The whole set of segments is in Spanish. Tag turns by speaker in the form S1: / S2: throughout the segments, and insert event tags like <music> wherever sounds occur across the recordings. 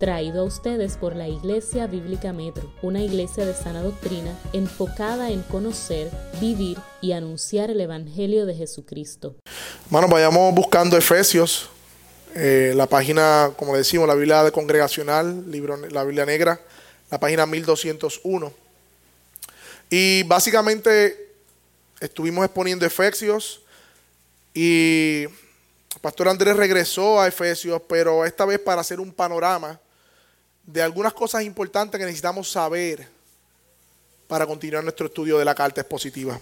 S1: traído a ustedes por la Iglesia Bíblica Metro, una iglesia de sana doctrina enfocada en conocer, vivir y anunciar el Evangelio de Jesucristo.
S2: Bueno, vayamos buscando Efesios, eh, la página, como decimos, la Biblia congregacional, libro, la Biblia negra, la página 1201. Y básicamente estuvimos exponiendo Efesios y Pastor Andrés regresó a Efesios, pero esta vez para hacer un panorama de algunas cosas importantes que necesitamos saber para continuar nuestro estudio de la carta expositiva.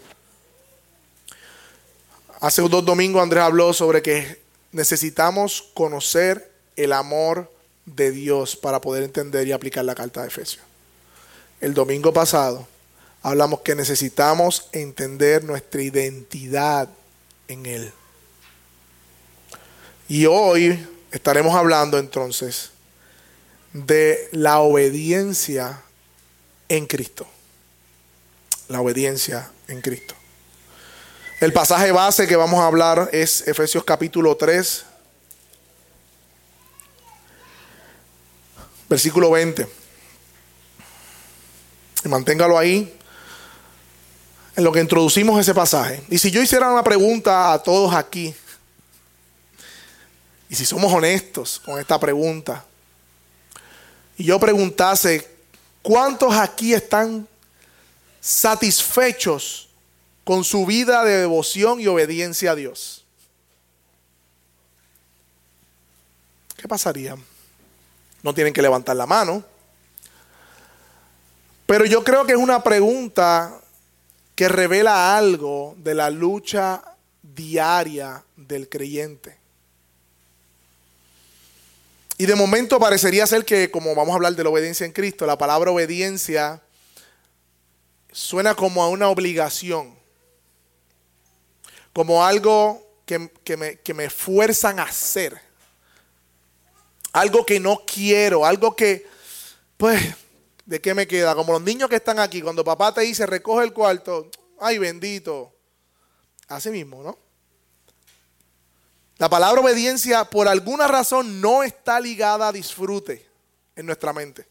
S2: Hace dos domingos Andrés habló sobre que necesitamos conocer el amor de Dios para poder entender y aplicar la carta de Efesios. El domingo pasado hablamos que necesitamos entender nuestra identidad en Él. Y hoy estaremos hablando entonces de la obediencia en Cristo. La obediencia en Cristo. El pasaje base que vamos a hablar es Efesios capítulo 3, versículo 20. Y manténgalo ahí en lo que introducimos ese pasaje. Y si yo hiciera una pregunta a todos aquí, y si somos honestos con esta pregunta, y yo preguntase, ¿cuántos aquí están satisfechos con su vida de devoción y obediencia a Dios? ¿Qué pasaría? No tienen que levantar la mano. Pero yo creo que es una pregunta que revela algo de la lucha diaria del creyente. Y de momento parecería ser que, como vamos a hablar de la obediencia en Cristo, la palabra obediencia suena como a una obligación, como algo que, me, que me fuerzan a hacer, algo que no quiero, algo que, pues, ¿de qué me queda? Como los niños que están aquí, cuando papá te dice recoge el cuarto, ay bendito, así mismo, ¿no? La palabra obediencia por alguna razón no está ligada a disfrute en nuestra mente.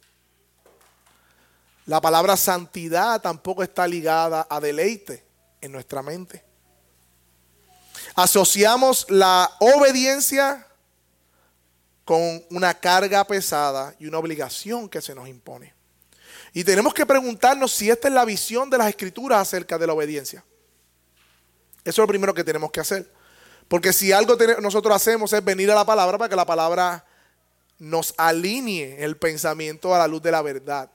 S2: La palabra santidad tampoco está ligada a deleite en nuestra mente. Asociamos la obediencia con una carga pesada y una obligación que se nos impone. Y tenemos que preguntarnos si esta es la visión de las escrituras acerca de la obediencia. Eso es lo primero que tenemos que hacer. Porque si algo nosotros hacemos es venir a la palabra para que la palabra nos alinee el pensamiento a la luz de la verdad.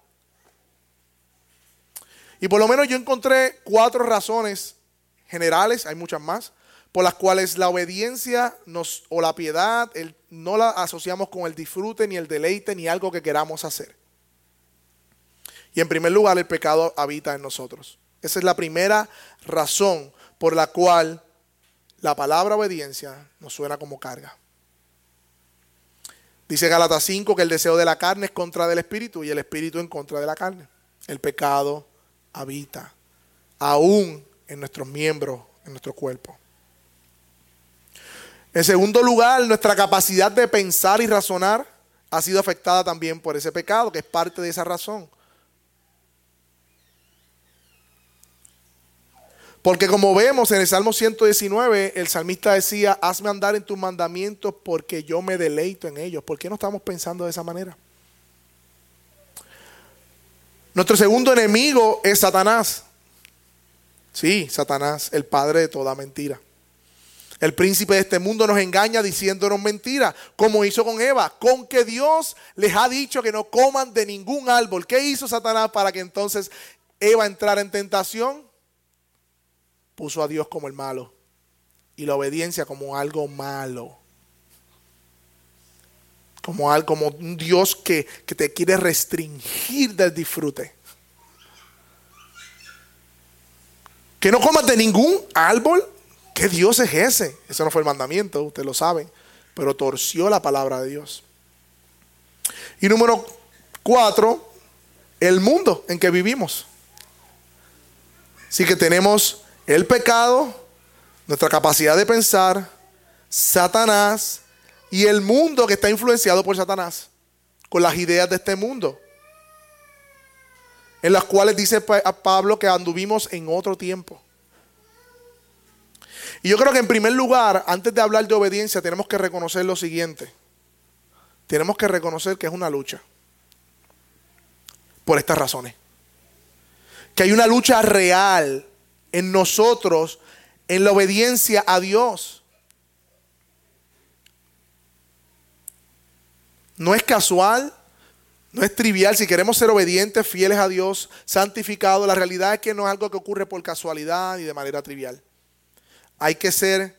S2: Y por lo menos yo encontré cuatro razones generales, hay muchas más, por las cuales la obediencia o la piedad no la asociamos con el disfrute, ni el deleite, ni algo que queramos hacer. Y en primer lugar, el pecado habita en nosotros. Esa es la primera razón por la cual la palabra obediencia nos suena como carga. Dice Gálatas 5 que el deseo de la carne es contra del espíritu y el espíritu en contra de la carne. El pecado habita aún en nuestros miembros, en nuestro cuerpo. En segundo lugar, nuestra capacidad de pensar y razonar ha sido afectada también por ese pecado, que es parte de esa razón. Porque como vemos en el Salmo 119, el salmista decía, hazme andar en tus mandamientos porque yo me deleito en ellos. ¿Por qué no estamos pensando de esa manera? Nuestro segundo enemigo es Satanás. Sí, Satanás, el padre de toda mentira. El príncipe de este mundo nos engaña diciéndonos mentira, como hizo con Eva, con que Dios les ha dicho que no coman de ningún árbol. ¿Qué hizo Satanás para que entonces Eva entrara en tentación? Puso a Dios como el malo y la obediencia como algo malo. Como, algo, como un Dios que, que te quiere restringir del disfrute. Que no comas de ningún árbol. ¿Qué Dios es ese? Eso no fue el mandamiento, ustedes lo saben. Pero torció la palabra de Dios. Y número cuatro, el mundo en que vivimos. Así que tenemos el pecado, nuestra capacidad de pensar, Satanás y el mundo que está influenciado por Satanás. con las ideas de este mundo, en las cuales dice Pablo que anduvimos en otro tiempo. Y yo creo que en primer lugar, antes de hablar de obediencia, tenemos que reconocer lo siguiente. Tenemos que reconocer que es una lucha. Por estas razones. Que hay una lucha real en nosotros en la obediencia a Dios. No es casual, no es trivial. Si queremos ser obedientes, fieles a Dios, santificados, la realidad es que no es algo que ocurre por casualidad y de manera trivial. Hay que ser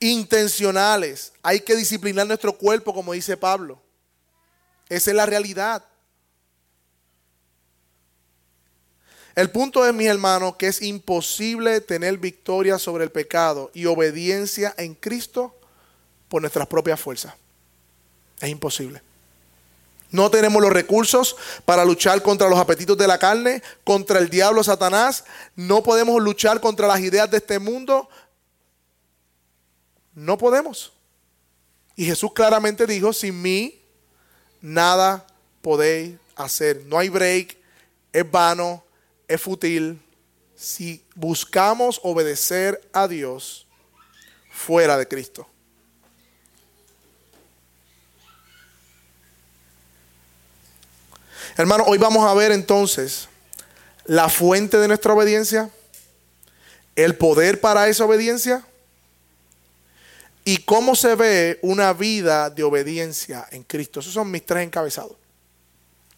S2: intencionales. Hay que disciplinar nuestro cuerpo, como dice Pablo. Esa es la realidad. El punto es, mis hermanos, que es imposible tener victoria sobre el pecado y obediencia en Cristo por nuestras propias fuerzas. Es imposible. No tenemos los recursos para luchar contra los apetitos de la carne, contra el diablo Satanás. No podemos luchar contra las ideas de este mundo. No podemos. Y Jesús claramente dijo, sin mí nada podéis hacer. No hay break, es vano, es fútil. Si buscamos obedecer a Dios fuera de Cristo. Hermano, hoy vamos a ver entonces la fuente de nuestra obediencia, el poder para esa obediencia y cómo se ve una vida de obediencia en Cristo. Esos son mis tres encabezados.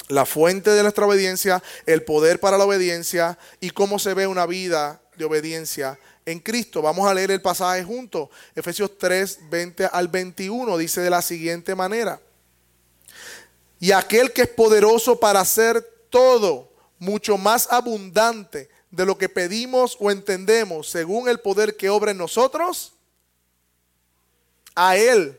S2: La fuente de nuestra obediencia, el poder para la obediencia y cómo se ve una vida de obediencia en Cristo. Vamos a leer el pasaje juntos. Efesios 3, 20 al 21 dice de la siguiente manera y aquel que es poderoso para hacer todo mucho más abundante de lo que pedimos o entendemos según el poder que obra en nosotros, a Él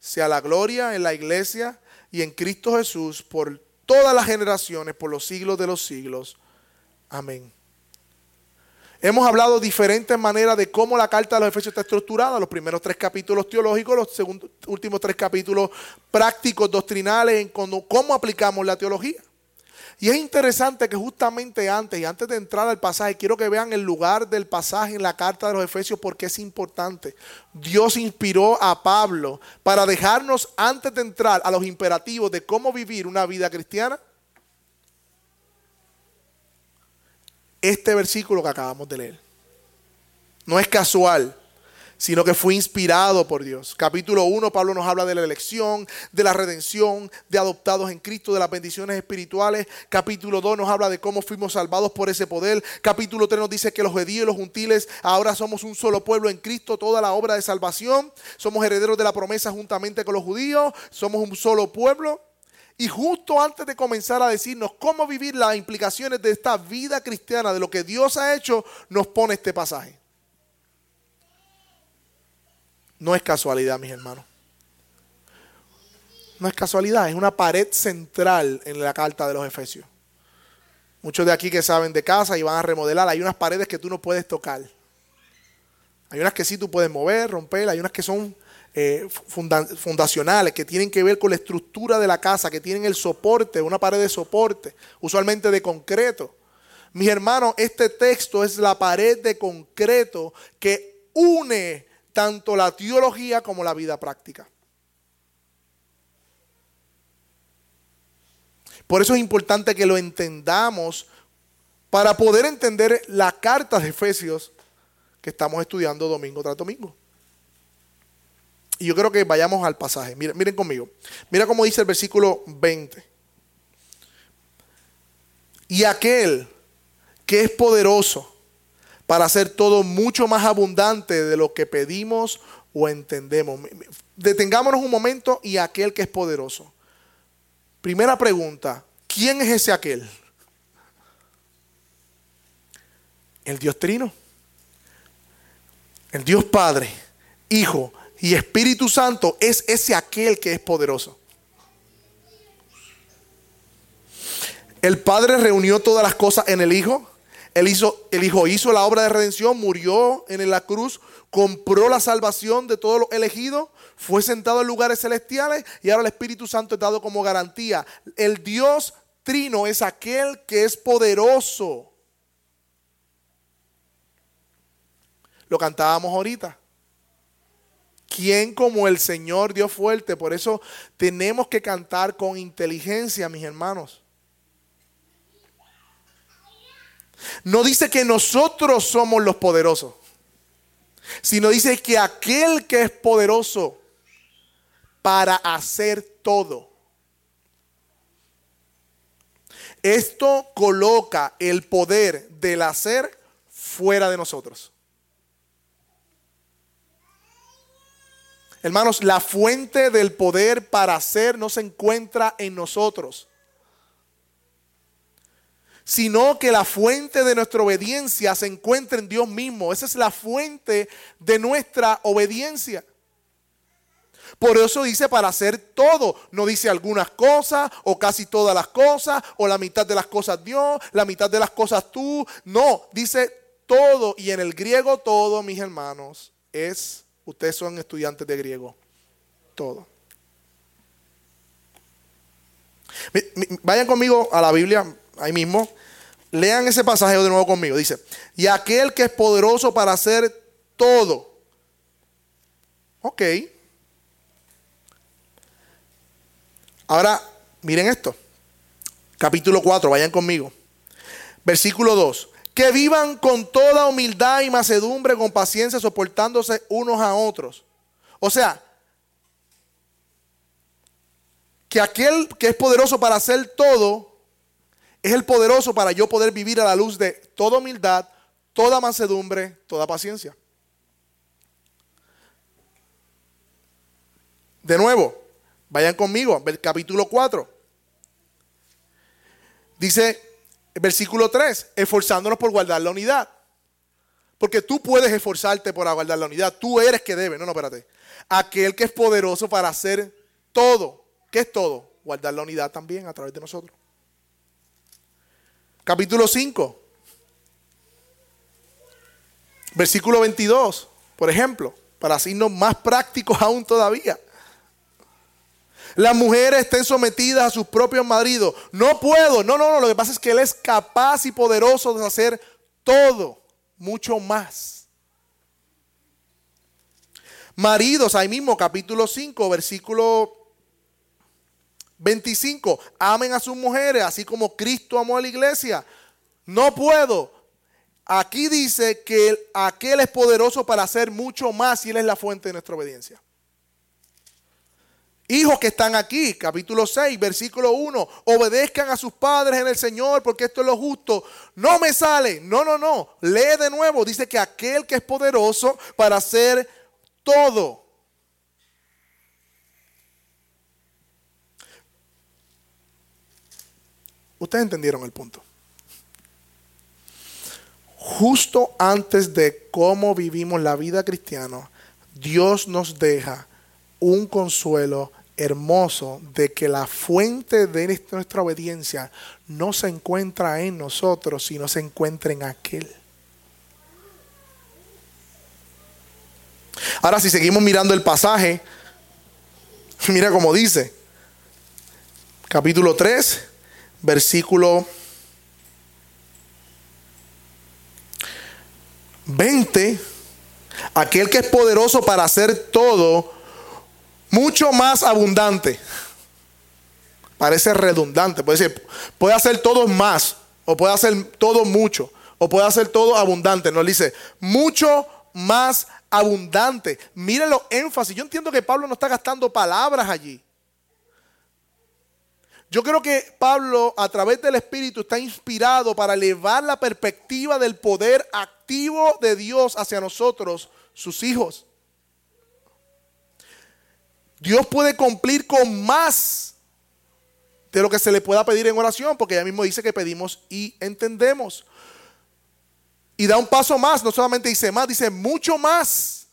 S2: sea la gloria en la iglesia y en Cristo Jesús por todas las generaciones, por los siglos de los siglos. Amén. Hemos hablado diferentes maneras de cómo la carta de los Efesios está estructurada. Los primeros tres capítulos teológicos, los últimos tres capítulos prácticos, doctrinales, en cómo aplicamos la teología. Y es interesante que justamente antes y antes de entrar al pasaje, quiero que vean el lugar del pasaje en la carta de los Efesios porque es importante. Dios inspiró a Pablo para dejarnos antes de entrar a los imperativos de cómo vivir una vida cristiana, este versículo que acabamos de leer. No es casual, sino que fue inspirado por Dios. Capítulo 1, Pablo nos habla de la elección, de la redención, de adoptados en Cristo, de las bendiciones espirituales. Capítulo 2 nos habla de cómo fuimos salvados por ese poder. Capítulo 3 nos dice que los judíos y los gentiles ahora somos un solo pueblo en Cristo, toda la obra de salvación. Somos herederos de la promesa juntamente con los judíos, somos un solo pueblo. Y justo antes de comenzar a decirnos cómo vivir las implicaciones de esta vida cristiana, de lo que Dios ha hecho, nos pone este pasaje. No es casualidad, mis hermanos. No es casualidad, es una pared central en la carta de los Efesios. Muchos de aquí que saben de casa y van a remodelar, hay unas paredes que tú no puedes tocar. Hay unas que sí tú puedes mover, romper, hay unas que son eh, fundacionales que tienen que ver con la estructura de la casa, que tienen el soporte, una pared de soporte, usualmente de concreto. Mis hermanos, este texto es la pared de concreto que une tanto la teología como la vida práctica. Por eso es importante que lo entendamos para poder entender la carta de Efesios que estamos estudiando domingo tras domingo. Y yo creo que vayamos al pasaje. Miren, miren conmigo. Mira cómo dice el versículo 20. Y aquel que es poderoso para hacer todo mucho más abundante de lo que pedimos o entendemos. Detengámonos un momento y aquel que es poderoso. Primera pregunta, ¿quién es ese aquel? El Dios Trino. El Dios Padre, Hijo y Espíritu Santo es ese aquel que es poderoso. El Padre reunió todas las cosas en el Hijo. El, hizo, el Hijo hizo la obra de redención, murió en la cruz, compró la salvación de todos los elegidos, fue sentado en lugares celestiales y ahora el Espíritu Santo es dado como garantía. El Dios trino es aquel que es poderoso. Lo cantábamos ahorita. ¿Quién como el Señor Dios fuerte? Por eso tenemos que cantar con inteligencia, mis hermanos. No dice que nosotros somos los poderosos, sino dice que aquel que es poderoso para hacer todo. Esto coloca el poder del hacer fuera de nosotros. Hermanos, la fuente del poder para hacer no se encuentra en nosotros, sino que la fuente de nuestra obediencia se encuentra en Dios mismo. Esa es la fuente de nuestra obediencia. Por eso dice para hacer todo. No dice algunas cosas o casi todas las cosas o la mitad de las cosas Dios, la mitad de las cosas tú. No, dice todo. Y en el griego todo, mis hermanos, es Ustedes son estudiantes de griego. Todo. Vayan conmigo a la Biblia, ahí mismo. Lean ese pasaje de nuevo conmigo. Dice, y aquel que es poderoso para hacer todo. Ok. Ahora, miren esto. Capítulo 4, vayan conmigo. Versículo 2 que vivan con toda humildad y macedumbre, con paciencia, soportándose unos a otros. O sea, que aquel que es poderoso para hacer todo, es el poderoso para yo poder vivir a la luz de toda humildad, toda mansedumbre, toda paciencia. De nuevo, vayan conmigo, capítulo 4. Dice, Versículo 3, esforzándonos por guardar la unidad. Porque tú puedes esforzarte por guardar la unidad. Tú eres que debe. No, no, espérate. Aquel que es poderoso para hacer todo. ¿Qué es todo? Guardar la unidad también a través de nosotros. Capítulo 5. Versículo 22, por ejemplo, para hacernos más prácticos aún todavía. Las mujeres estén sometidas a sus propios maridos. No puedo. No, no, no. Lo que pasa es que Él es capaz y poderoso de hacer todo, mucho más. Maridos, ahí mismo, capítulo 5, versículo 25. Amen a sus mujeres, así como Cristo amó a la iglesia. No puedo. Aquí dice que aquel es poderoso para hacer mucho más y Él es la fuente de nuestra obediencia. Hijos que están aquí, capítulo 6, versículo 1, obedezcan a sus padres en el Señor porque esto es lo justo. No me sale, no, no, no. Lee de nuevo, dice que aquel que es poderoso para hacer todo. Ustedes entendieron el punto. Justo antes de cómo vivimos la vida cristiana, Dios nos deja un consuelo hermoso de que la fuente de nuestra obediencia no se encuentra en nosotros, sino se encuentra en aquel. Ahora, si seguimos mirando el pasaje, <laughs> mira cómo dice, capítulo 3, versículo 20, aquel que es poderoso para hacer todo, mucho más abundante. Parece redundante. Puede decir, puede hacer todo más, o puede hacer todo mucho, o puede hacer todo abundante. No dice, mucho más abundante. Miren los énfasis. Yo entiendo que Pablo no está gastando palabras allí. Yo creo que Pablo, a través del Espíritu, está inspirado para elevar la perspectiva del poder activo de Dios hacia nosotros, sus hijos. Dios puede cumplir con más de lo que se le pueda pedir en oración, porque ella mismo dice que pedimos y entendemos. Y da un paso más, no solamente dice más, dice mucho más.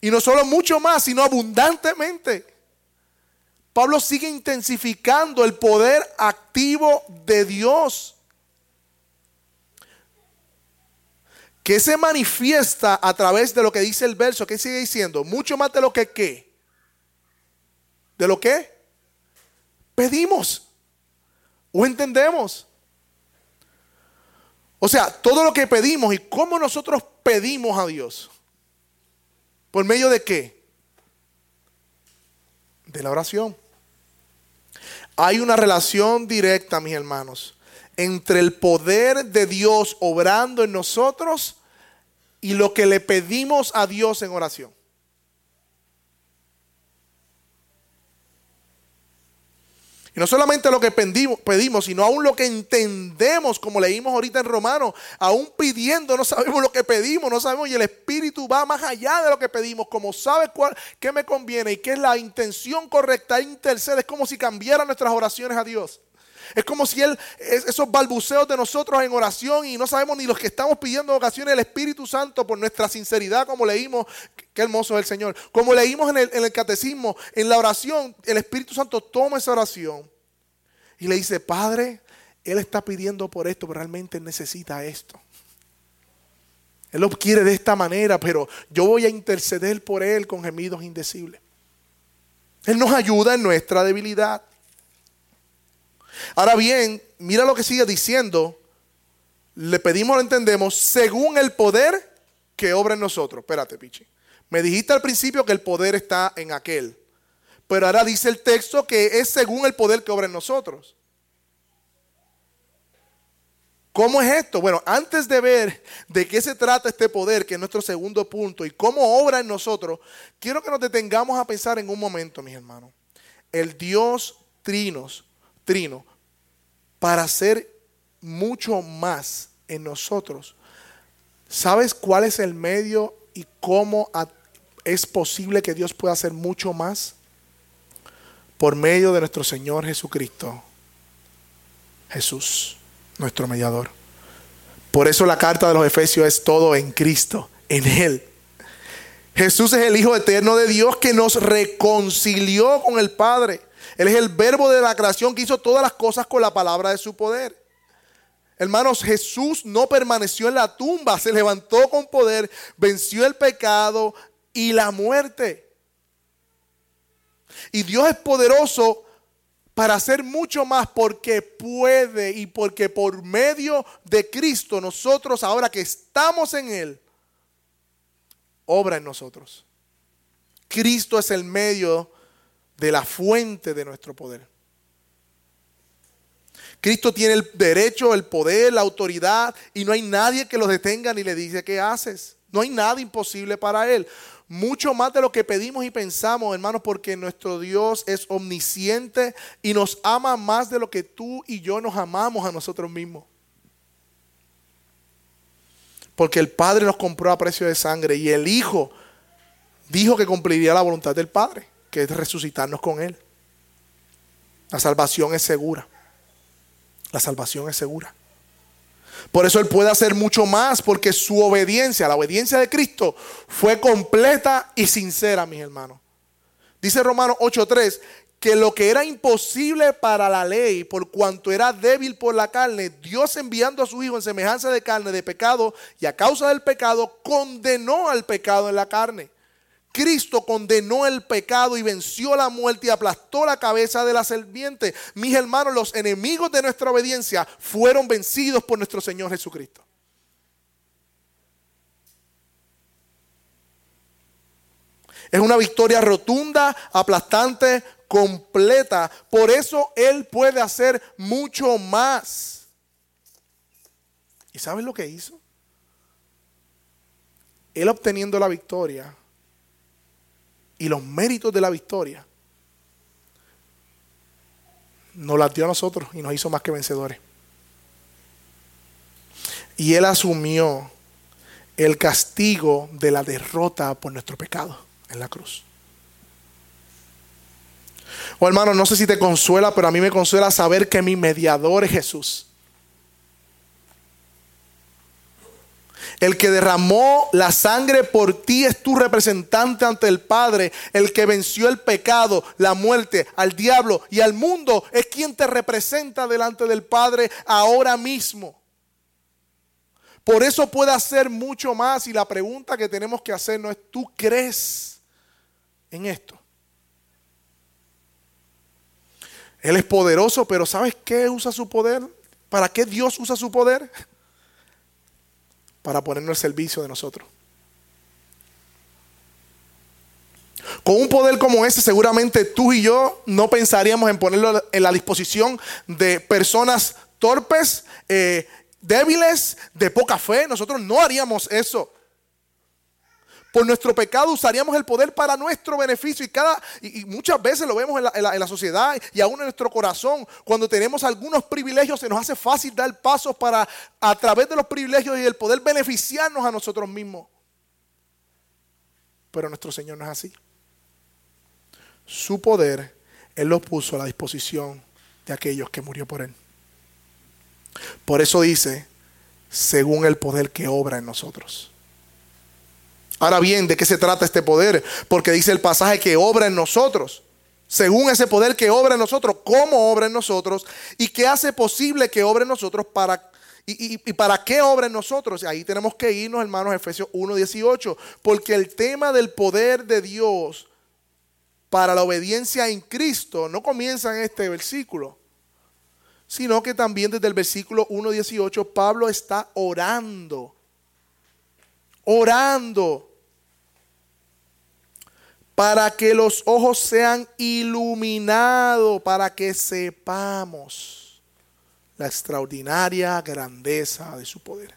S2: Y no solo mucho más, sino abundantemente. Pablo sigue intensificando el poder activo de Dios. que se manifiesta a través de lo que dice el verso, que sigue diciendo, mucho más de lo que qué. ¿De lo que? Pedimos o entendemos. O sea, todo lo que pedimos y cómo nosotros pedimos a Dios. ¿Por medio de qué? De la oración. Hay una relación directa, mis hermanos, entre el poder de Dios obrando en nosotros y lo que le pedimos a Dios en oración. Y no solamente lo que pedimos, sino aún lo que entendemos, como leímos ahorita en Romanos, aún pidiendo, no sabemos lo que pedimos, no sabemos, y el Espíritu va más allá de lo que pedimos, como sabe cuál, qué me conviene y qué es la intención correcta, intercede, es como si cambiara nuestras oraciones a Dios. Es como si Él, esos balbuceos de nosotros en oración y no sabemos ni los que estamos pidiendo ocasiones el Espíritu Santo por nuestra sinceridad, como leímos, qué hermoso es el Señor. Como leímos en el, en el catecismo, en la oración, el Espíritu Santo toma esa oración y le dice, Padre, Él está pidiendo por esto, pero realmente necesita esto. Él lo quiere de esta manera, pero yo voy a interceder por Él con gemidos indecibles. Él nos ayuda en nuestra debilidad. Ahora bien, mira lo que sigue diciendo. Le pedimos, lo entendemos, según el poder que obra en nosotros. Espérate, Pichi. Me dijiste al principio que el poder está en aquel. Pero ahora dice el texto que es según el poder que obra en nosotros. ¿Cómo es esto? Bueno, antes de ver de qué se trata este poder, que es nuestro segundo punto, y cómo obra en nosotros, quiero que nos detengamos a pensar en un momento, mis hermanos. El Dios trinos, trino, para hacer mucho más en nosotros. ¿Sabes cuál es el medio y cómo es posible que Dios pueda hacer mucho más? Por medio de nuestro Señor Jesucristo. Jesús, nuestro mediador. Por eso la carta de los Efesios es todo en Cristo, en Él. Jesús es el Hijo eterno de Dios que nos reconcilió con el Padre él es el verbo de la creación que hizo todas las cosas con la palabra de su poder. Hermanos, Jesús no permaneció en la tumba, se levantó con poder, venció el pecado y la muerte. Y Dios es poderoso para hacer mucho más porque puede y porque por medio de Cristo nosotros ahora que estamos en Él, obra en nosotros. Cristo es el medio de la fuente de nuestro poder. Cristo tiene el derecho, el poder, la autoridad y no hay nadie que lo detenga ni le dice qué haces. No hay nada imposible para Él. Mucho más de lo que pedimos y pensamos, hermanos, porque nuestro Dios es omnisciente y nos ama más de lo que tú y yo nos amamos a nosotros mismos. Porque el Padre nos compró a precio de sangre y el Hijo dijo que cumpliría la voluntad del Padre que es resucitarnos con Él. La salvación es segura. La salvación es segura. Por eso Él puede hacer mucho más, porque su obediencia, la obediencia de Cristo, fue completa y sincera, mis hermanos. Dice Romanos 8:3 que lo que era imposible para la ley, por cuanto era débil por la carne, Dios enviando a su Hijo en semejanza de carne, de pecado, y a causa del pecado, condenó al pecado en la carne Cristo condenó el pecado y venció la muerte y aplastó la cabeza de la serpiente. Mis hermanos, los enemigos de nuestra obediencia fueron vencidos por nuestro Señor Jesucristo. Es una victoria rotunda, aplastante, completa. Por eso Él puede hacer mucho más. ¿Y sabes lo que hizo? Él obteniendo la victoria y los méritos de la victoria, nos las dio a nosotros y nos hizo más que vencedores. Y Él asumió el castigo de la derrota por nuestro pecado en la cruz. Oh, hermano, no sé si te consuela, pero a mí me consuela saber que mi mediador es Jesús. El que derramó la sangre por ti es tu representante ante el Padre. El que venció el pecado, la muerte, al diablo y al mundo es quien te representa delante del Padre ahora mismo. Por eso puede hacer mucho más y la pregunta que tenemos que hacer no es, ¿tú crees en esto? Él es poderoso, pero ¿sabes qué usa su poder? ¿Para qué Dios usa su poder? Para ponernos al servicio de nosotros. Con un poder como ese, seguramente tú y yo no pensaríamos en ponerlo en la disposición de personas torpes, eh, débiles, de poca fe. Nosotros no haríamos eso. Por nuestro pecado usaríamos el poder para nuestro beneficio y, cada, y, muchas veces lo vemos en la, en la, sociedad y aún en nuestro corazón. Cuando tenemos algunos privilegios se nos hace fácil dar pasos para a través de los privilegios y el poder beneficiarnos a nosotros mismos. Pero nuestro Señor no es así su poder, Él lo puso a la disposición de aquellos que murió por Él. Por eso dice, según el poder que obra en nosotros. Ahora bien, ¿de qué se trata este poder? Porque dice el pasaje que obra en nosotros. Según ese poder que obra en nosotros, cómo obra en nosotros y qué hace posible que obra en nosotros para ¿Y, y, para qué obra en nosotros? Ahí tenemos que irnos, hermanos, Efesios 1.18, porque el tema del poder de Dios para la obediencia en Cristo no comienza en este versículo, sino que también desde el versículo 1.18 Pablo está orando, orando para que los ojos sean iluminados, para que sepamos la extraordinaria grandeza de su poder.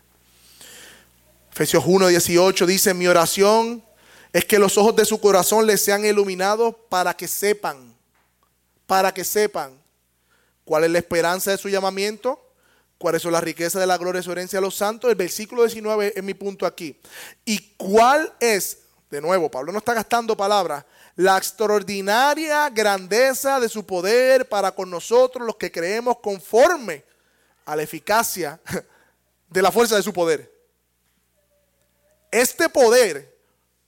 S2: Efesios 1.18 dice, mi oración es que los ojos de su corazón les sean iluminados para que sepan, para que sepan cuál es la esperanza de su llamamiento, cuáles son las riquezas de la gloria de su herencia a los santos. El versículo 19 es mi punto aquí. Y cuál es, de nuevo, Pablo no está gastando palabras, la extraordinaria grandeza de su poder para con nosotros los que creemos conforme a la eficacia <laughs> de la fuerza de su poder. Este poder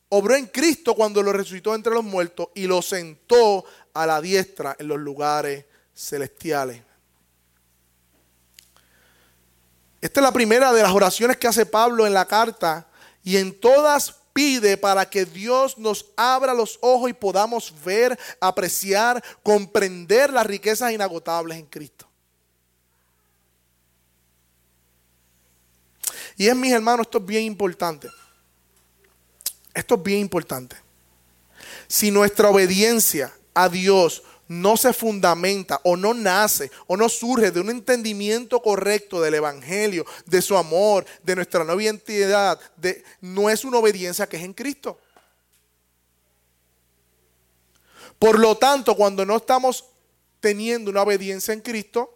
S2: obró en Cristo cuando lo resucitó entre los muertos y lo sentó a la diestra en los lugares celestiales. Esta es la primera de las oraciones que hace Pablo en la carta y en todas pide para que Dios nos abra los ojos y podamos ver, apreciar, comprender las riquezas inagotables en Cristo. Y es, mis hermanos, esto es bien importante. Esto es bien importante. Si nuestra obediencia a Dios no se fundamenta o no nace o no surge de un entendimiento correcto del Evangelio, de su amor, de nuestra nueva identidad, de, no es una obediencia que es en Cristo. Por lo tanto, cuando no estamos teniendo una obediencia en Cristo,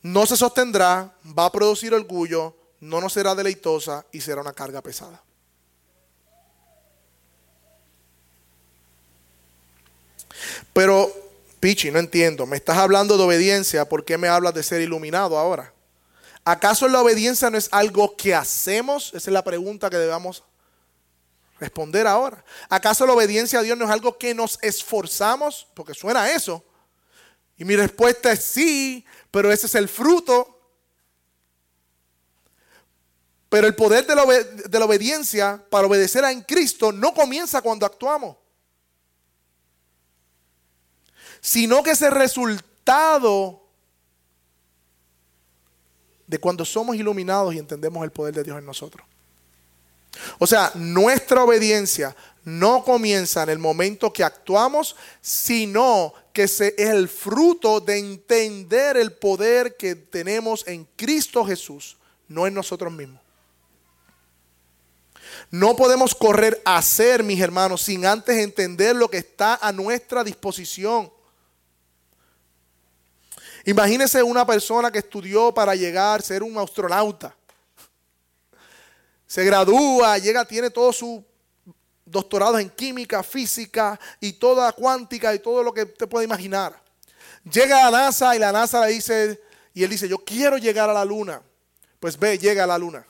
S2: no se sostendrá, va a producir orgullo, no nos será deleitosa y será una carga pesada. Pero, Pichi, no entiendo. Me estás hablando de obediencia, ¿por qué me hablas de ser iluminado ahora? ¿Acaso la obediencia no es algo que hacemos? Esa es la pregunta que debemos responder ahora. ¿Acaso la obediencia a Dios no es algo que nos esforzamos? Porque suena eso. Y mi respuesta es sí, pero ese es el fruto. Pero el poder de la, de la obediencia para obedecer a en Cristo no comienza cuando actuamos sino que es el resultado de cuando somos iluminados y entendemos el poder de Dios en nosotros. O sea, nuestra obediencia no comienza en el momento que actuamos, sino que es el fruto de entender el poder que tenemos en Cristo Jesús, no en nosotros mismos. No podemos correr a ser, mis hermanos, sin antes entender lo que está a nuestra disposición. Imagínese una persona que estudió para llegar a ser un astronauta. Se gradúa, llega, tiene todo su doctorado en química, física y toda cuántica y todo lo que usted puede imaginar. Llega a la NASA y la NASA le dice, y él dice, yo quiero llegar a la luna. Pues ve, llega a la luna.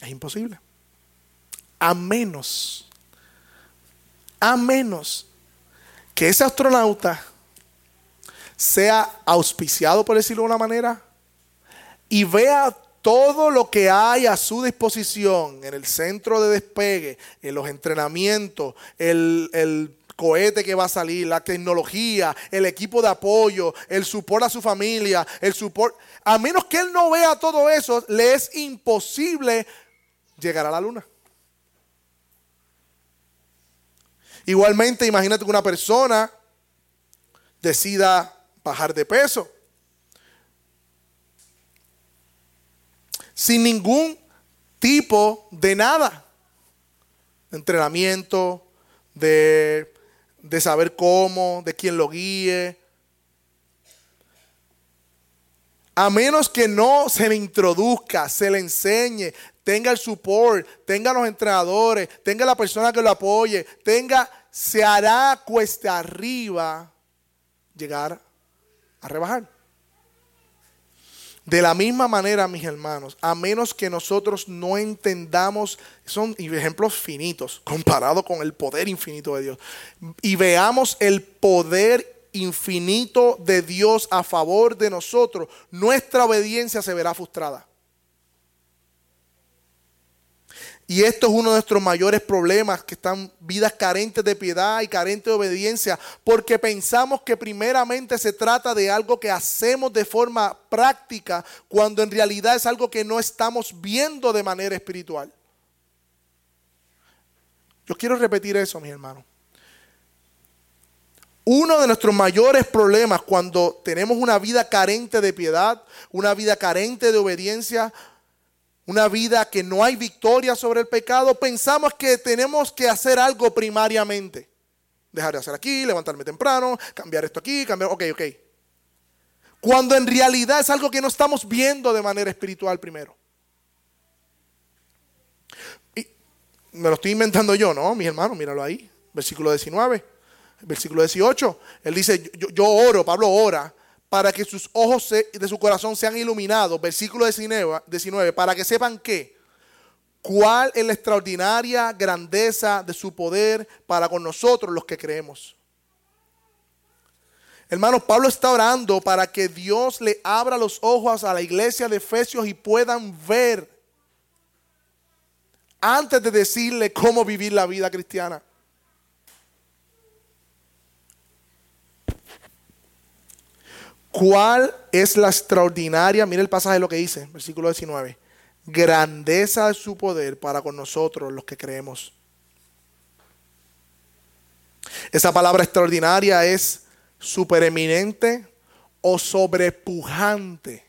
S2: Es imposible. A menos, a menos que ese astronauta sea auspiciado, por decirlo de una manera, y vea todo lo que hay a su disposición en el centro de despegue, en los entrenamientos, el, cohete que va a salir, la tecnología, el equipo de apoyo, el support a su familia, el support. A menos que él no vea todo eso, le es imposible llegar a la luna. Igualmente, imagínate que una persona decida bajar de peso. Sin ningún tipo de nada. De entrenamiento, de, de saber cómo, de quién lo guíe. A menos que no se le introduzca, se le enseñe, tenga el support, tenga los entrenadores, tenga la persona que lo apoye, tenga, se hará cuesta arriba llegar a rebajar. De la misma manera, mis hermanos, a menos que nosotros no entendamos, son ejemplos finitos comparados con el poder infinito de Dios, y veamos el poder infinito de Dios a favor de nosotros, nuestra obediencia se verá frustrada. Y esto es uno de nuestros mayores problemas, que están vidas carentes de piedad y carentes de obediencia, porque pensamos que primeramente se trata de algo que hacemos de forma práctica, cuando en realidad es algo que no estamos viendo de manera espiritual. Yo quiero repetir eso, mis hermanos. Uno de nuestros mayores problemas cuando tenemos una vida carente de piedad, una vida carente de obediencia, una vida que no hay victoria sobre el pecado, pensamos que tenemos que hacer algo primariamente. Dejar de hacer aquí, levantarme temprano, cambiar esto aquí, cambiar, ok, ok. Cuando en realidad es algo que no estamos viendo de manera espiritual primero. Y me lo estoy inventando yo, ¿no? Mis hermanos, míralo ahí. Versículo 19, versículo 18. Él dice, yo, yo oro, Pablo ora para que sus ojos de su corazón sean iluminados. Versículo 19, para que sepan que cuál es la extraordinaria grandeza de su poder para con nosotros los que creemos. Hermanos, Pablo está orando para que Dios le abra los ojos a la iglesia de Efesios y puedan ver antes de decirle cómo vivir la vida cristiana. ¿Cuál es la extraordinaria? Mire el pasaje de lo que dice, versículo 19. Grandeza de su poder para con nosotros los que creemos. Esa palabra extraordinaria es supereminente o sobrepujante.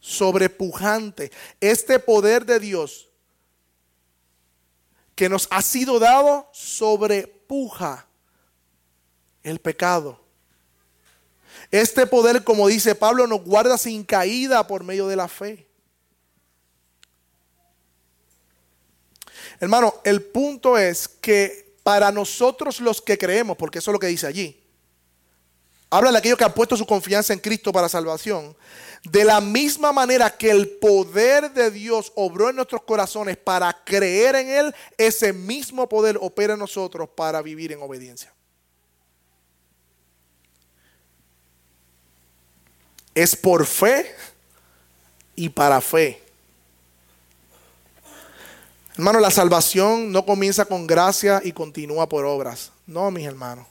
S2: Sobrepujante. Este poder de Dios que nos ha sido dado sobrepuja el pecado este poder, como dice Pablo, nos guarda sin caída por medio de la fe. Hermano, el punto es que para nosotros los que creemos, porque eso es lo que dice allí, habla de aquellos que han puesto su confianza en Cristo para salvación, de la misma manera que el poder de Dios obró en nuestros corazones para creer en Él, ese mismo poder opera en nosotros para vivir en obediencia. Es por fe y para fe. Hermano, la salvación no comienza con gracia y continúa por obras. No, mis hermanos.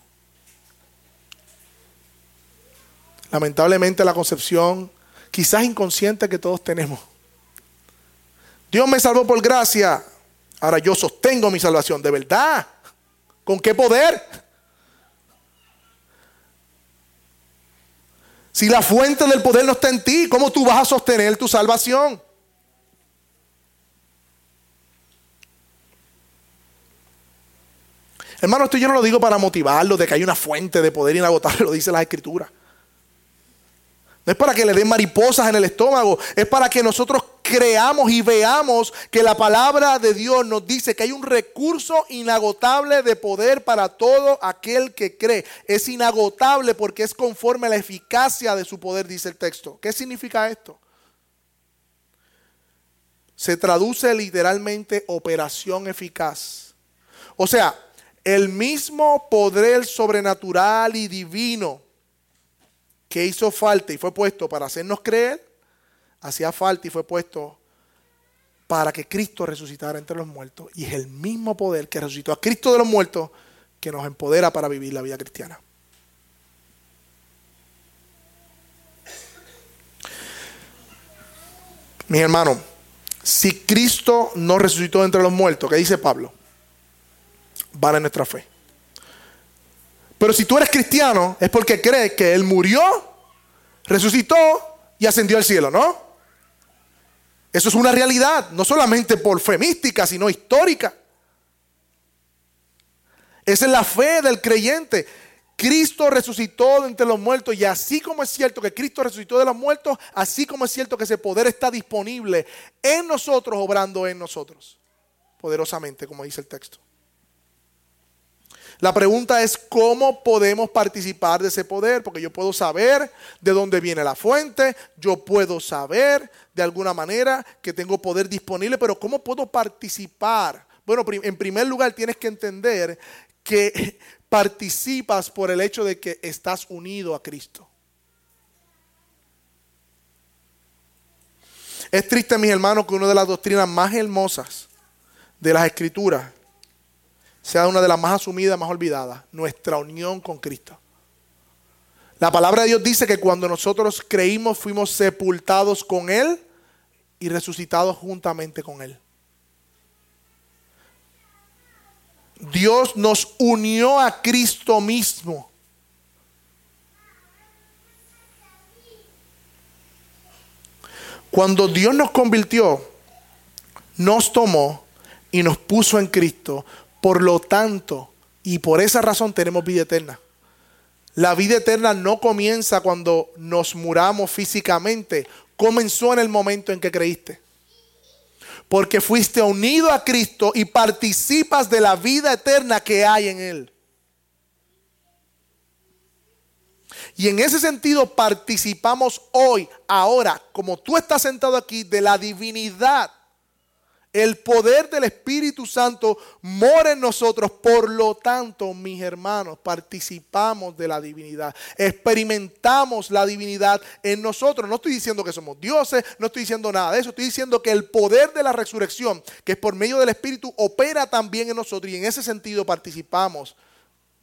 S2: Lamentablemente la concepción, quizás inconsciente que todos tenemos. Dios me salvó por gracia. Ahora yo sostengo mi salvación. ¿De verdad? ¿Con qué poder? Si la fuente del poder no está en ti, ¿cómo tú vas a sostener tu salvación? Hermano, esto yo no lo digo para motivarlo de que hay una fuente de poder inagotable, lo dice la escritura. No es para que le den mariposas en el estómago, es para que nosotros creamos y veamos que la palabra de Dios nos dice que hay un recurso inagotable de poder para todo aquel que cree. Es inagotable porque es conforme a la eficacia de su poder, dice el texto. ¿Qué significa esto? Se traduce literalmente operación eficaz. O sea, el mismo poder sobrenatural y divino que hizo falta y fue puesto para hacernos creer, hacía falta y fue puesto para que Cristo resucitara entre los muertos. Y es el mismo poder que resucitó a Cristo de los muertos que nos empodera para vivir la vida cristiana. Mis hermanos, si Cristo no resucitó entre los muertos, ¿qué dice Pablo? Vale nuestra fe. Pero si tú eres cristiano, es porque crees que Él murió, resucitó y ascendió al cielo, ¿no? Eso es una realidad, no solamente por fe mística, sino histórica. Esa es la fe del creyente. Cristo resucitó de entre los muertos y así como es cierto que Cristo resucitó de los muertos, así como es cierto que ese poder está disponible en nosotros, obrando en nosotros, poderosamente, como dice el texto. La pregunta es cómo podemos participar de ese poder, porque yo puedo saber de dónde viene la fuente, yo puedo saber de alguna manera que tengo poder disponible, pero ¿cómo puedo participar? Bueno, en primer lugar tienes que entender que <laughs> participas por el hecho de que estás unido a Cristo. Es triste, mis hermanos, que una de las doctrinas más hermosas de las Escrituras sea una de las más asumidas, más olvidadas, nuestra unión con Cristo. La palabra de Dios dice que cuando nosotros creímos fuimos sepultados con Él y resucitados juntamente con Él. Dios nos unió a Cristo mismo. Cuando Dios nos convirtió, nos tomó y nos puso en Cristo por lo tanto, y por esa razón tenemos vida eterna. La vida eterna no comienza cuando nos muramos físicamente, comenzó en el momento en que creíste. Porque fuiste unido a Cristo y participas de la vida eterna que hay en Él. Y en ese sentido participamos hoy, ahora, como tú estás sentado aquí, de la divinidad el poder del Espíritu Santo mora en nosotros. Por lo tanto, mis hermanos, participamos de la divinidad. Experimentamos la divinidad en nosotros. No estoy diciendo que somos dioses, no estoy diciendo nada de eso. Estoy diciendo que el poder de la resurrección, que es por medio del Espíritu, opera también en nosotros. Y en ese sentido participamos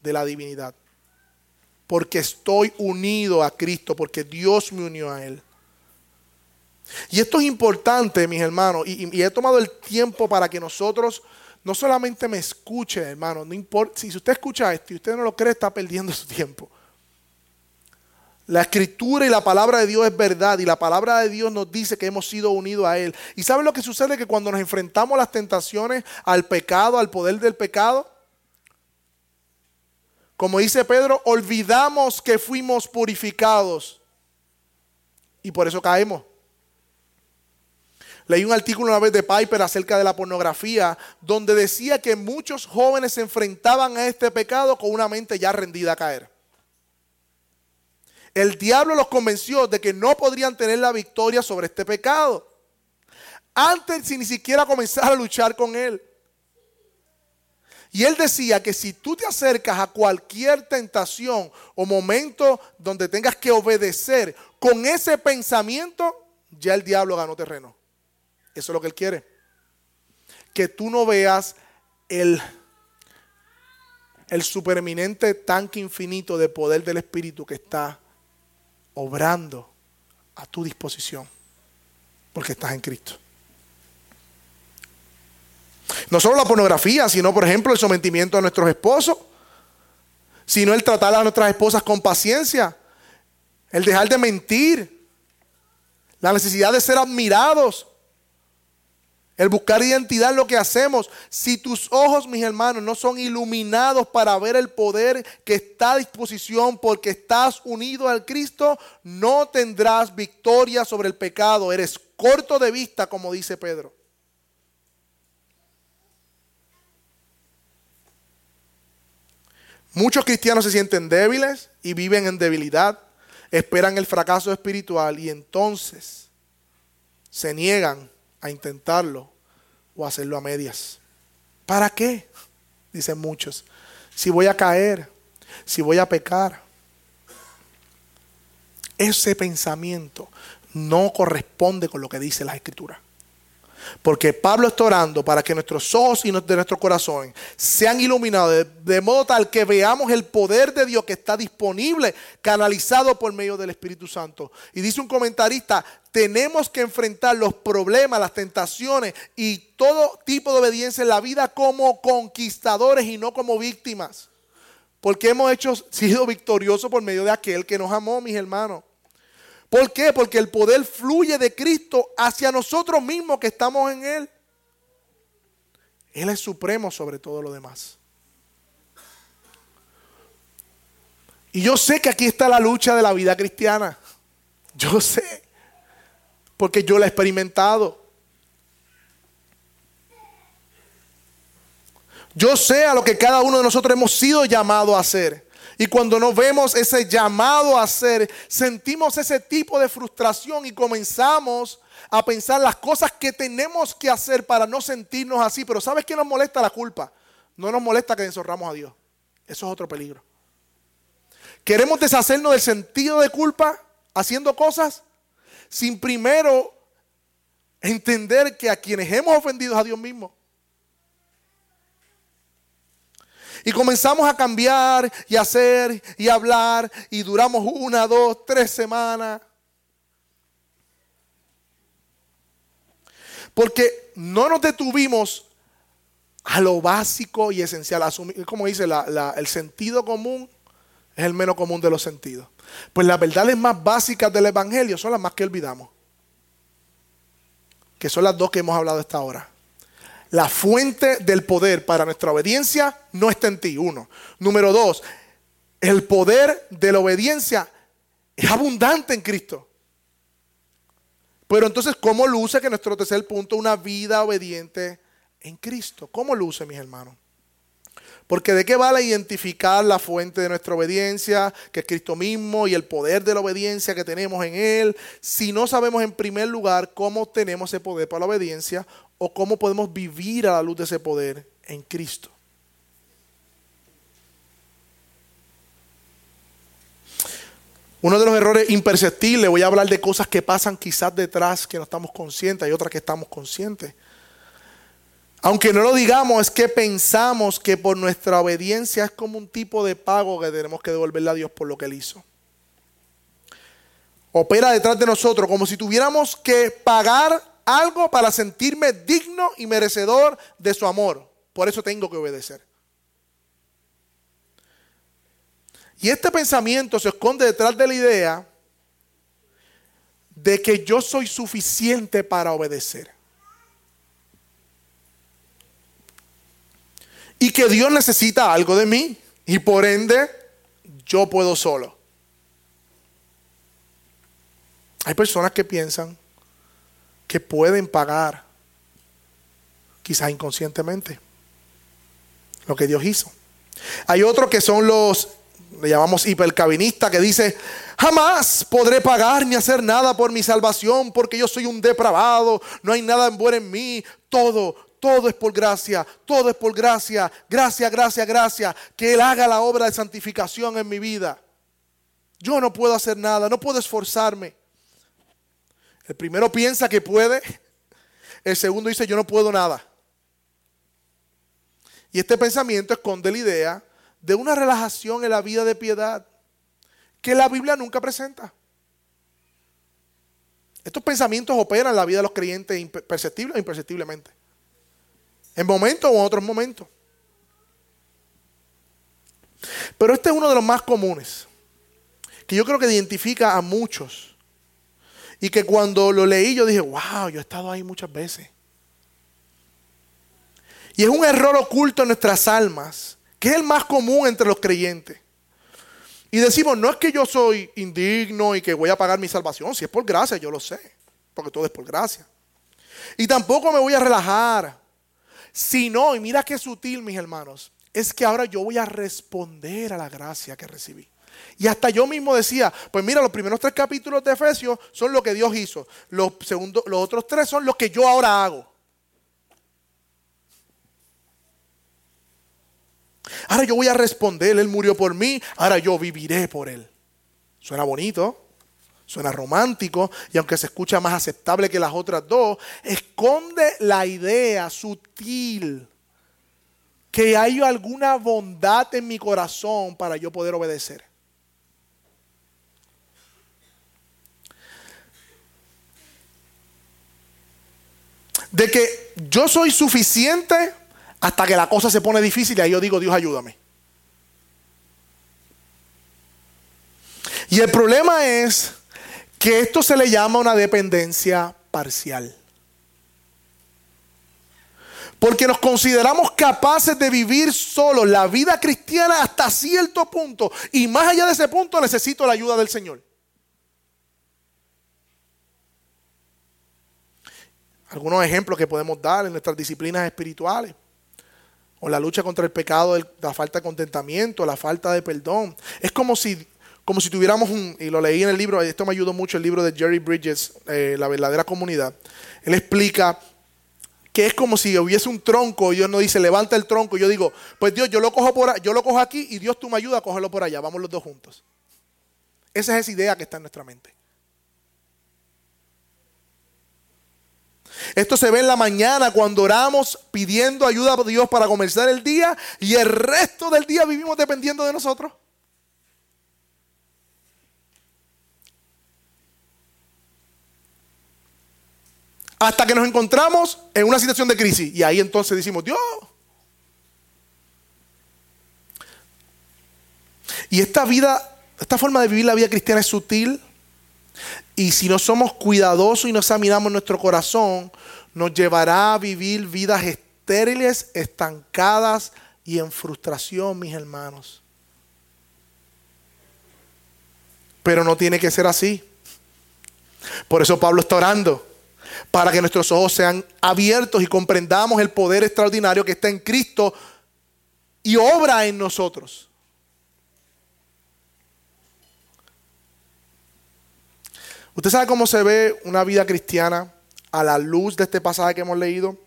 S2: de la divinidad. Porque estoy unido a Cristo, porque Dios me unió a Él. Y esto es importante, mis hermanos, y, he tomado el tiempo para que nosotros no solamente me escuchen, hermano, no importa, si usted escucha esto y usted no lo cree, está perdiendo su tiempo. La escritura y la palabra de Dios es verdad y la palabra de Dios nos dice que hemos sido unidos a Él. ¿Y saben lo que sucede? Que cuando nos enfrentamos a las tentaciones, al pecado, al poder del pecado, como dice Pedro, olvidamos que fuimos purificados y por eso caemos. Leí un artículo una vez de Piper acerca de la pornografía, donde decía que muchos jóvenes se enfrentaban a este pecado con una mente ya rendida a caer. El diablo los convenció de que no podrían tener la victoria sobre este pecado. Antes sin ni siquiera comenzar a luchar con él. Y él decía que si tú te acercas a cualquier tentación o momento donde tengas que obedecer con ese pensamiento, ya el diablo ganó terreno. Eso es lo que Él quiere. Que tú no veas el, el supereminente tanque infinito de poder del Espíritu que está obrando a tu disposición. Porque estás en Cristo. No solo la pornografía, sino por ejemplo el sometimiento a nuestros esposos, sino el tratar a nuestras esposas con paciencia, el dejar de mentir, la necesidad de ser admirados, el buscar identidad en lo que hacemos. Si tus ojos, mis hermanos, no son iluminados para ver el poder que está a disposición porque estás unido al Cristo, no tendrás victoria sobre el pecado. Eres corto de vista, como dice Pedro. Muchos cristianos se sienten débiles y viven en debilidad, esperan el fracaso espiritual y entonces se niegan a intentarlo o hacerlo a medias. ¿Para qué? Dicen muchos. Si voy a caer, si voy a pecar. ese pensamiento no corresponde con lo que dice la Escritura. Porque Pablo está orando para que nuestros ojos y de nuestro corazón sean iluminados de, modo tal que veamos el poder de Dios que está disponible, canalizado por medio del Espíritu Santo. Y dice un comentarista, tenemos que enfrentar los problemas, las tentaciones y todo tipo de obediencia en la vida como conquistadores y no como víctimas. Porque hemos hecho, sido victoriosos por medio de aquel que nos amó, mis hermanos. ¿Por qué? Porque el poder fluye de Cristo hacia nosotros mismos que estamos en Él. Él es supremo sobre todo lo demás. Y yo sé que aquí está la lucha de la vida cristiana. Yo sé. Porque yo la he experimentado. Yo sé a lo que cada uno de nosotros hemos sido llamados a hacer. Y cuando nos vemos ese llamado a hacer, sentimos ese tipo de frustración y comenzamos a pensar las cosas que tenemos que hacer para no sentirnos así. Pero ¿sabes qué nos molesta la culpa? No nos molesta que deshonramos a Dios. Eso es otro peligro. Queremos deshacernos del sentido de culpa haciendo cosas sin primero entender que a quienes hemos ofendido a Dios mismo Y comenzamos a cambiar y hacer y hablar y duramos una, dos, tres semanas. Porque no nos detuvimos a lo básico y esencial. Como dice, el sentido común es el menos común de los sentidos. Pues las verdades más básicas del Evangelio son las más que olvidamos. Que son las dos que hemos hablado hasta ahora. La fuente del poder para nuestra obediencia no está en ti, uno. Número dos, el poder de la obediencia es abundante en Cristo. Pero entonces, ¿cómo luce que nuestro tercer punto, una vida obediente en Cristo? ¿Cómo luce, mis hermanos? Porque de qué vale identificar la fuente de nuestra obediencia, que es Cristo mismo, y el poder de la obediencia que tenemos en Él, si no sabemos en primer lugar cómo tenemos ese poder para la obediencia o cómo podemos vivir a la luz de ese poder en Cristo. Uno de los errores imperceptibles, voy a hablar de cosas que pasan quizás detrás que no estamos conscientes, hay otras que estamos conscientes. Aunque no lo digamos, es que pensamos que por nuestra obediencia es como un tipo de pago que tenemos que devolverle a Dios por lo que Él hizo. Opera detrás de nosotros como si tuviéramos que pagar algo para sentirme digno y merecedor de su amor. Por eso tengo que obedecer. Y este pensamiento se esconde detrás de la idea de que yo soy suficiente para obedecer. y que Dios necesita algo de mí y por ende yo puedo solo. Hay personas que piensan que pueden pagar, quizás inconscientemente, lo que Dios hizo. Hay otros que son los, le llamamos hipercabinistas, que dice, jamás podré pagar ni hacer nada por mi salvación porque yo soy un depravado, no hay nada en bueno en mí, todo, todo es por gracia, todo es por gracia, gracia, gracia, gracia, que Él haga la obra de santificación en mi vida. Yo no puedo hacer nada, no puedo esforzarme. El primero piensa que puede, el segundo dice yo no puedo nada. Y este pensamiento esconde la idea de una relajación en la vida de piedad que la Biblia nunca presenta. Estos pensamientos operan en la vida de los creyentes perceptible o imperceptiblemente. En momentos o en otros momentos. Pero este es uno de los más comunes, que yo creo que identifica a muchos. Y que cuando lo leí yo dije, wow, yo he estado ahí muchas veces. Y es un error oculto en nuestras almas, que es el más común entre los creyentes. Y decimos, no es que yo soy indigno y que voy a pagar mi salvación, si es por gracia, yo lo sé, porque todo es por gracia. Y tampoco me voy a relajar, si no, y mira qué sutil, mis hermanos, es que ahora yo voy a responder a la gracia que recibí. Y hasta yo mismo decía, pues mira, los primeros tres capítulos de Efesios son lo que Dios hizo. Los, los otros tres son lo que yo ahora hago. Ahora yo voy a responder, Él murió por mí, ahora yo viviré por Él. Suena bonito, suena romántico y aunque se escucha más aceptable que las otras dos, esconde la idea sutil que hay alguna bondad en mi corazón para yo poder obedecer. De que yo soy suficiente hasta que la cosa se pone difícil y ahí yo digo, Dios ayúdame. Y el problema es que esto se le llama una dependencia parcial. Porque nos consideramos capaces de vivir solo la vida cristiana hasta cierto punto. Y más allá de ese punto necesito la ayuda del Señor. Algunos ejemplos que podemos dar en nuestras disciplinas espirituales. O la lucha contra el pecado, la falta de contentamiento, la falta de perdón. Es como si, como si tuviéramos un, y lo leí en el libro, esto me ayudó mucho, el libro de Jerry Bridges, eh, La verdadera comunidad. Él explica que es como si hubiese un tronco y Dios nos dice, levanta el tronco. Y yo digo, pues Dios, yo lo cojo por yo lo cojo aquí y Dios tú me ayudas a cogerlo por allá. Vamos los dos juntos. Esa es esa idea que está en nuestra mente. Esto se ve en la mañana cuando oramos pidiendo ayuda a Dios para comenzar el día y el resto del día vivimos dependiendo de nosotros. hasta que nos encontramos en una situación de crisis. Y ahí entonces decimos, Dios. Y esta vida, esta forma de vivir la vida cristiana es sutil. Y si no somos cuidadosos y no examinamos nuestro corazón, nos llevará a vivir vidas estériles, estancadas y en frustración, mis hermanos. Pero no tiene que ser así. Por eso Pablo está orando para que nuestros ojos sean abiertos y comprendamos el poder extraordinario que está en Cristo y obra en nosotros. ¿Usted sabe cómo se ve una vida cristiana a la luz de este pasaje que hemos leído?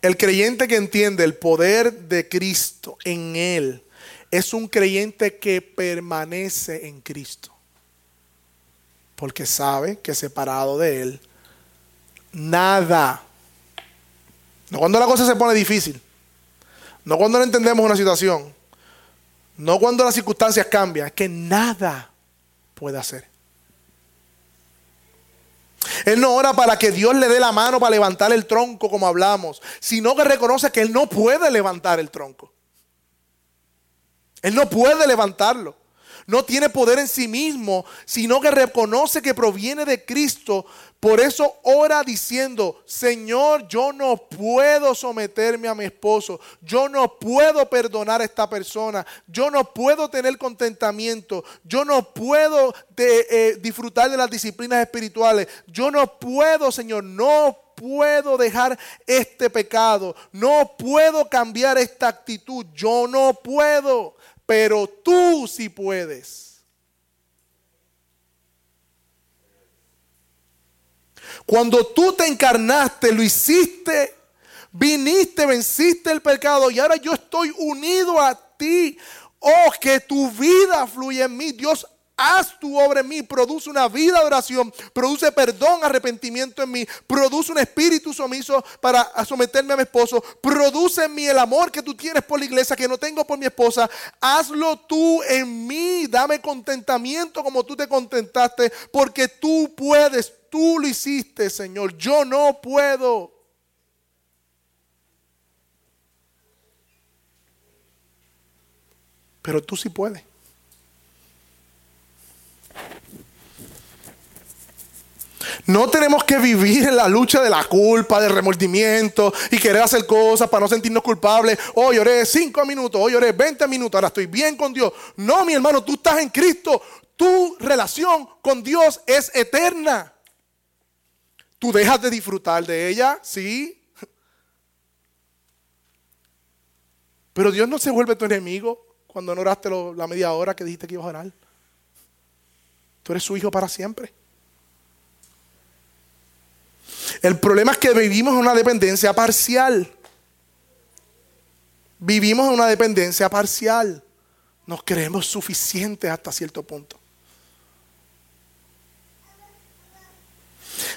S2: El creyente que entiende el poder de Cristo en él es un creyente que permanece en Cristo. Porque sabe que separado de él nada. No cuando la cosa se pone difícil. No cuando no entendemos una situación. No cuando las circunstancias cambian. Es que nada puede hacer. Él no ora para que Dios le dé la mano para levantar el tronco como hablamos, sino que reconoce que Él no puede levantar el tronco. Él no puede levantarlo no tiene poder en sí mismo, sino que reconoce que proviene de Cristo. Por eso ora diciendo, Señor, yo no puedo someterme a mi esposo, yo no puedo perdonar a esta persona, yo no puedo tener contentamiento, yo no puedo eh, disfrutar de las disciplinas espirituales, yo no puedo, Señor, no puedo dejar este pecado, no puedo cambiar esta actitud, yo no puedo pero tú sí puedes. Cuando tú te encarnaste, lo hiciste, viniste, venciste el pecado y ahora yo estoy unido a ti. Oh, que tu vida fluye en mí. Dios haz tu obra en mí, produce una vida de oración, produce perdón, arrepentimiento en mí, produce un espíritu sumiso para someterme a mi esposo, produce en mí el amor que tú tienes por la iglesia, que no tengo por mi esposa, hazlo tú en mí, dame contentamiento como tú te contentaste, porque tú puedes, tú lo hiciste, Señor, yo no puedo. Pero tú sí puedes. No tenemos que vivir en la lucha de la culpa, del remordimiento y querer hacer cosas para no sentirnos culpables. Hoy oré cinco minutos, hoy oré 20 minutos, ahora estoy bien con Dios. No, mi hermano, tú estás en Cristo. Tu relación con Dios es eterna. Tú dejas de disfrutar de ella, sí. <laughs> Pero Dios no se vuelve tu enemigo cuando no oraste la media hora que dijiste que ibas a orar. Tú eres su hijo para siempre. El problema es que vivimos en una dependencia parcial. Vivimos en una dependencia parcial. Nos creemos suficientes hasta cierto punto.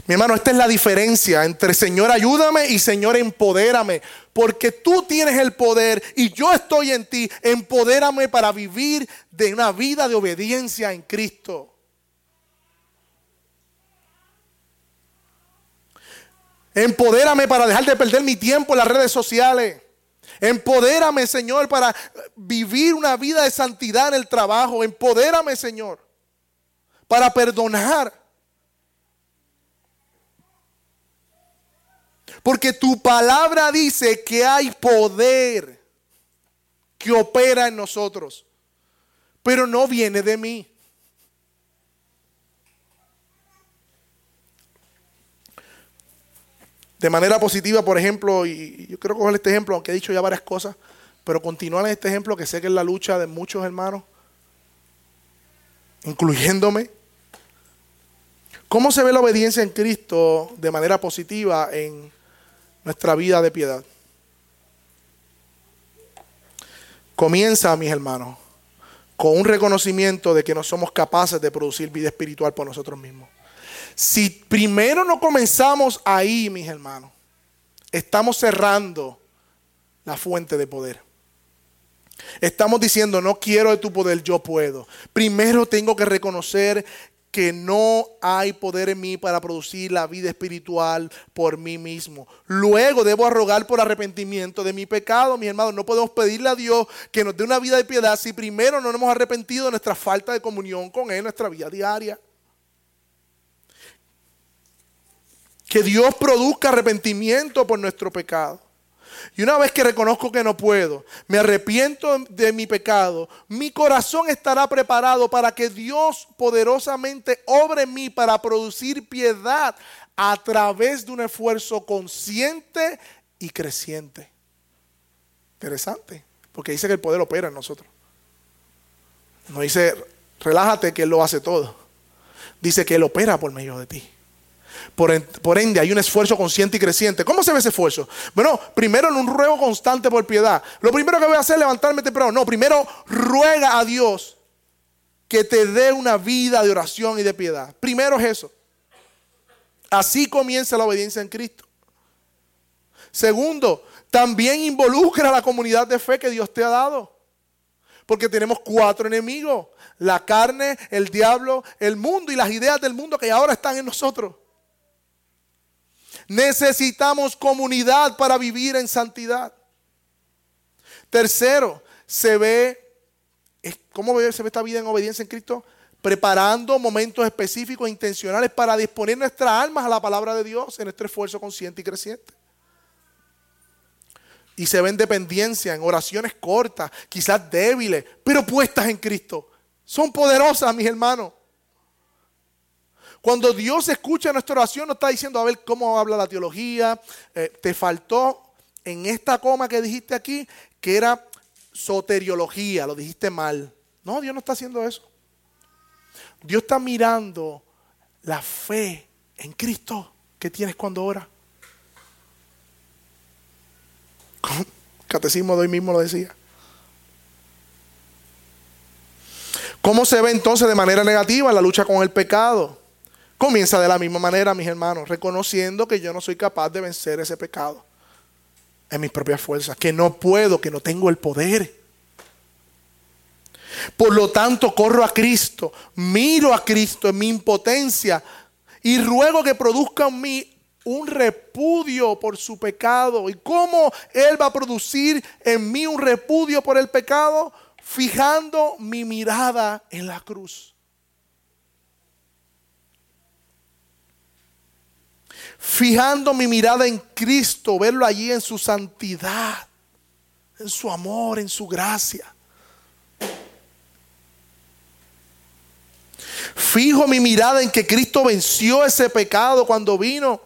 S2: Mi hermano, esta es la diferencia entre Señor ayúdame y Señor empodérame. Porque tú tienes el poder y yo estoy en ti. Empodérame para vivir de una vida de obediencia en Cristo. Empodérame para dejar de perder mi tiempo en las redes sociales. Empodérame, Señor, para vivir una vida de santidad en el trabajo. Empodérame, Señor, para perdonar. Porque tu palabra dice que hay poder que opera en nosotros, pero no viene de mí. De manera positiva, por ejemplo, y yo quiero coger este ejemplo, aunque he dicho ya varias cosas, pero continuar en este ejemplo que sé que es la lucha de muchos hermanos, incluyéndome. ¿Cómo se ve la obediencia en Cristo de manera positiva en nuestra vida de piedad. Comienza, mis hermanos, con un reconocimiento de que no somos capaces de producir vida espiritual por nosotros mismos. Si primero no comenzamos ahí, mis hermanos, estamos cerrando la fuente de poder. Estamos diciendo, no quiero de tu poder, yo puedo. Primero tengo que reconocer que no hay poder en mí para producir la vida espiritual por mí mismo. Luego debo arrogar por arrepentimiento de mi pecado, mis hermanos. No podemos pedirle a Dios que nos dé una vida de piedad si primero no nos hemos arrepentido de nuestra falta de comunión con Él en nuestra vida diaria. Que Dios produzca arrepentimiento por nuestro pecado. Y una vez que reconozco que no puedo, me arrepiento de mi pecado, mi corazón estará preparado para que Dios poderosamente obre en mí para producir piedad a través de un esfuerzo consciente y creciente. Interesante, porque dice que el poder opera en nosotros. No dice, relájate que Él lo hace todo. Dice que Él opera por medio de ti. Por, ende, hay un esfuerzo consciente y creciente. ¿Cómo se ve ese esfuerzo? Bueno, primero en un ruego constante por piedad. Lo primero que voy a hacer es levantarme temprano. No, primero ruega a Dios que te dé una vida de oración y de piedad. Primero es eso. Así comienza la obediencia en Cristo. Segundo, también involucra a la comunidad de fe que Dios te ha dado. Porque tenemos cuatro enemigos. La carne, el diablo, el mundo y las ideas del mundo que ahora están en nosotros. Necesitamos comunidad para vivir en santidad. Tercero, se ve, ¿cómo se ve esta vida en obediencia en Cristo? Preparando momentos específicos e intencionales para disponer nuestras almas a la palabra de Dios en nuestro esfuerzo consciente y creciente. Y se ve en dependencia, en oraciones cortas, quizás débiles, pero puestas en Cristo. Son poderosas, mis hermanos. Cuando Dios escucha nuestra oración, no está diciendo, a ver cómo habla la teología, eh, te faltó en esta coma que dijiste aquí, que era soteriología, lo dijiste mal. No, Dios no está haciendo eso. Dios está mirando la fe en Cristo que tienes cuando oras. Catecismo de hoy mismo lo decía. ¿Cómo se ve entonces de manera negativa la lucha con el pecado? Comienza de la misma manera, mis hermanos, reconociendo que yo no soy capaz de vencer ese pecado en mis propias fuerzas, que no puedo, que no tengo el poder. Por lo tanto, corro a Cristo, miro a Cristo en mi impotencia y ruego que produzca en mí un repudio por su pecado. ¿Y cómo Él va a producir en mí un repudio por el pecado? Fijando mi mirada en la cruz. Fijando mi mirada en Cristo, verlo allí en su santidad, en su amor, en su gracia. Fijo mi mirada en que Cristo venció ese pecado cuando vino.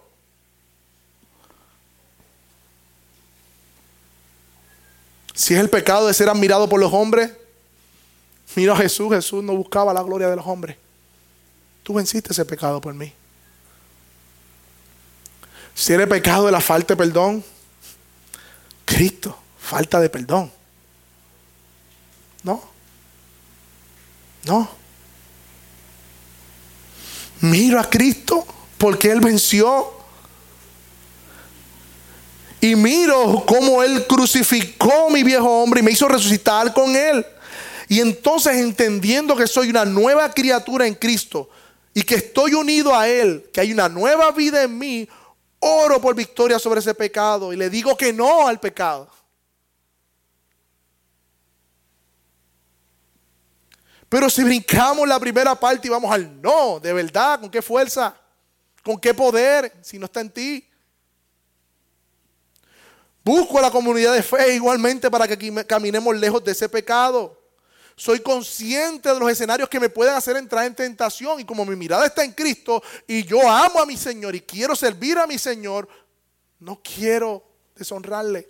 S2: Si es el pecado de ser admirado por los hombres, mira a Jesús, Jesús no buscaba la gloria de los hombres. Tú venciste ese pecado por mí. Si eres pecado de la falta de perdón, Cristo, falta de perdón. No. No. Miro a Cristo Porque Él venció. Y miro cómo Él crucificó mi viejo hombre y me hizo resucitar con Él. Y entonces entendiendo que soy una nueva criatura en Cristo y que estoy unido a Él, que hay una nueva vida en mí, oro por victoria sobre ese pecado y le digo que no al pecado. Pero si brincamos la primera parte y vamos al no, de verdad, ¿con qué fuerza? ¿Con qué poder si no está en ti? Busco a la comunidad de fe igualmente para que caminemos lejos de ese pecado. Soy consciente de los escenarios que me pueden hacer entrar en tentación y como mi mirada está en Cristo y yo amo a mi Señor y quiero servir a mi Señor, no quiero deshonrarle.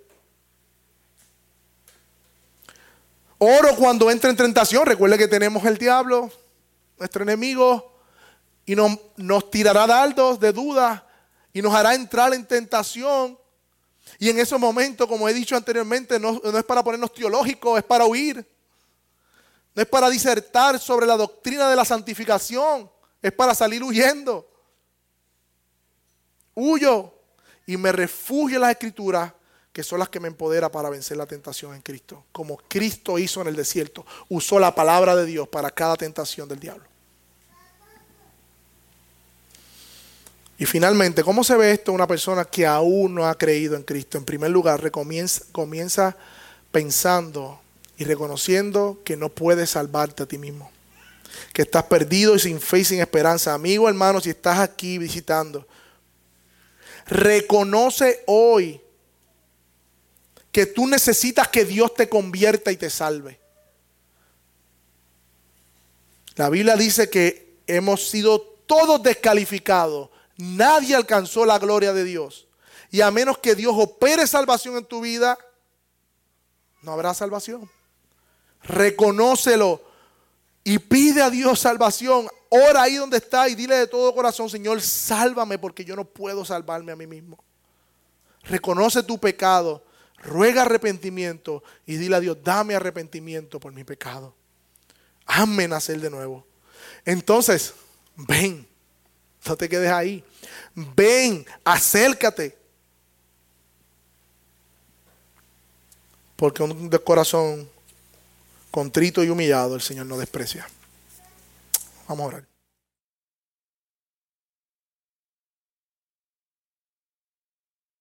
S2: Oro cuando entra en tentación. Recuerde que tenemos el diablo, nuestro enemigo, y nos, nos tirará dardos de duda y nos hará entrar en tentación. Y en esos momentos, como he dicho anteriormente, no, no, es para ponernos teológicos, es para huir. No es para disertar sobre la doctrina de la santificación, es para salir huyendo. Huyo y me refugio en las escrituras que son las que me empodera para vencer la tentación en Cristo. Como Cristo hizo en el desierto, usó la palabra de Dios para cada tentación del diablo. Y finalmente, ¿cómo se ve esto una persona que aún no ha creído en Cristo? En primer lugar, comienza, comienza pensando y reconociendo que no puedes salvarte a ti mismo. Que estás perdido y sin fe y sin esperanza. Amigo, hermano, si estás aquí visitando, reconoce hoy que tú necesitas que Dios te convierta y te salve. La Biblia dice que hemos sido todos descalificados. Nadie alcanzó la gloria de Dios. Y a menos que Dios opere salvación en tu vida, no habrá salvación. Reconócelo y pide a Dios salvación. Ora ahí donde está y dile de todo corazón, Señor, sálvame porque yo no puedo salvarme a mí mismo. Reconoce tu pecado ruega arrepentimiento y dile a Dios, dame arrepentimiento por mi pecado. Hazme nacer de nuevo. Entonces, ven, no te quedes ahí. Ven, acércate. Porque un corazón contrito y humillado el Señor no desprecia. Vamos a orar.